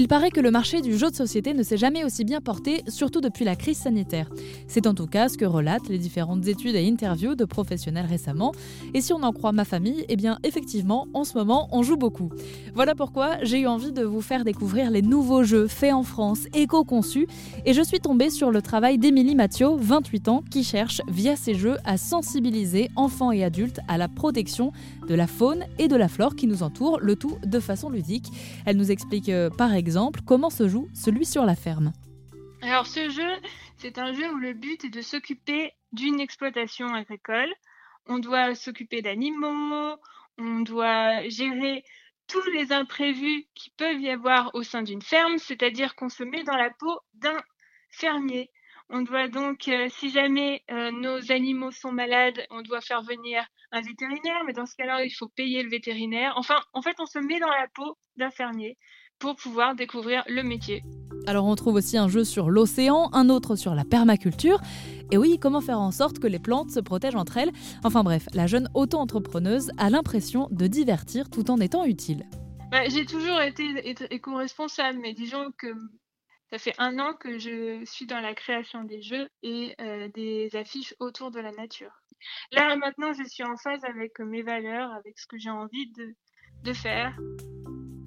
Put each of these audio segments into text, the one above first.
Il paraît que le marché du jeu de société ne s'est jamais aussi bien porté, surtout depuis la crise sanitaire. C'est en tout cas ce que relatent les différentes études et interviews de professionnels récemment. Et si on en croit ma famille, eh bien effectivement, en ce moment, on joue beaucoup. Voilà pourquoi j'ai eu envie de vous faire découvrir les nouveaux jeux faits en France, éco-conçus, et je suis tombée sur le travail d'Émilie Mathieu, 28 ans, qui cherche via ces jeux à sensibiliser enfants et adultes à la protection de la faune et de la flore qui nous entourent, le tout de façon ludique. Elle nous explique euh, par comment se joue celui sur la ferme? Alors ce jeu, c'est un jeu où le but est de s'occuper d'une exploitation agricole. On doit s'occuper d'animaux, on doit gérer tous les imprévus qui peuvent y avoir au sein d'une ferme, c'est-à-dire qu'on se met dans la peau d'un fermier. On doit donc, euh, si jamais euh, nos animaux sont malades, on doit faire venir un vétérinaire, mais dans ce cas-là, il faut payer le vétérinaire. Enfin, en fait, on se met dans la peau d'un fermier pour pouvoir découvrir le métier. Alors on trouve aussi un jeu sur l'océan, un autre sur la permaculture. Et oui, comment faire en sorte que les plantes se protègent entre elles? Enfin bref, la jeune auto-entrepreneuse a l'impression de divertir tout en étant utile. Bah, j'ai toujours été éco-responsable, mais disons que ça fait un an que je suis dans la création des jeux et euh, des affiches autour de la nature. Là, maintenant, je suis en phase avec mes valeurs, avec ce que j'ai envie de, de faire.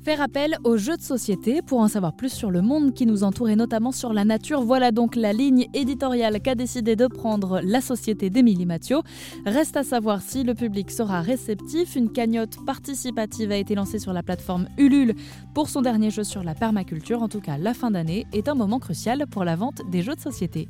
Faire appel aux jeux de société pour en savoir plus sur le monde qui nous entoure et notamment sur la nature. Voilà donc la ligne éditoriale qu'a décidé de prendre la société d'Émilie Mathieu. Reste à savoir si le public sera réceptif. Une cagnotte participative a été lancée sur la plateforme Ulule pour son dernier jeu sur la permaculture. En tout cas, la fin d'année est un moment crucial pour la vente des jeux de société.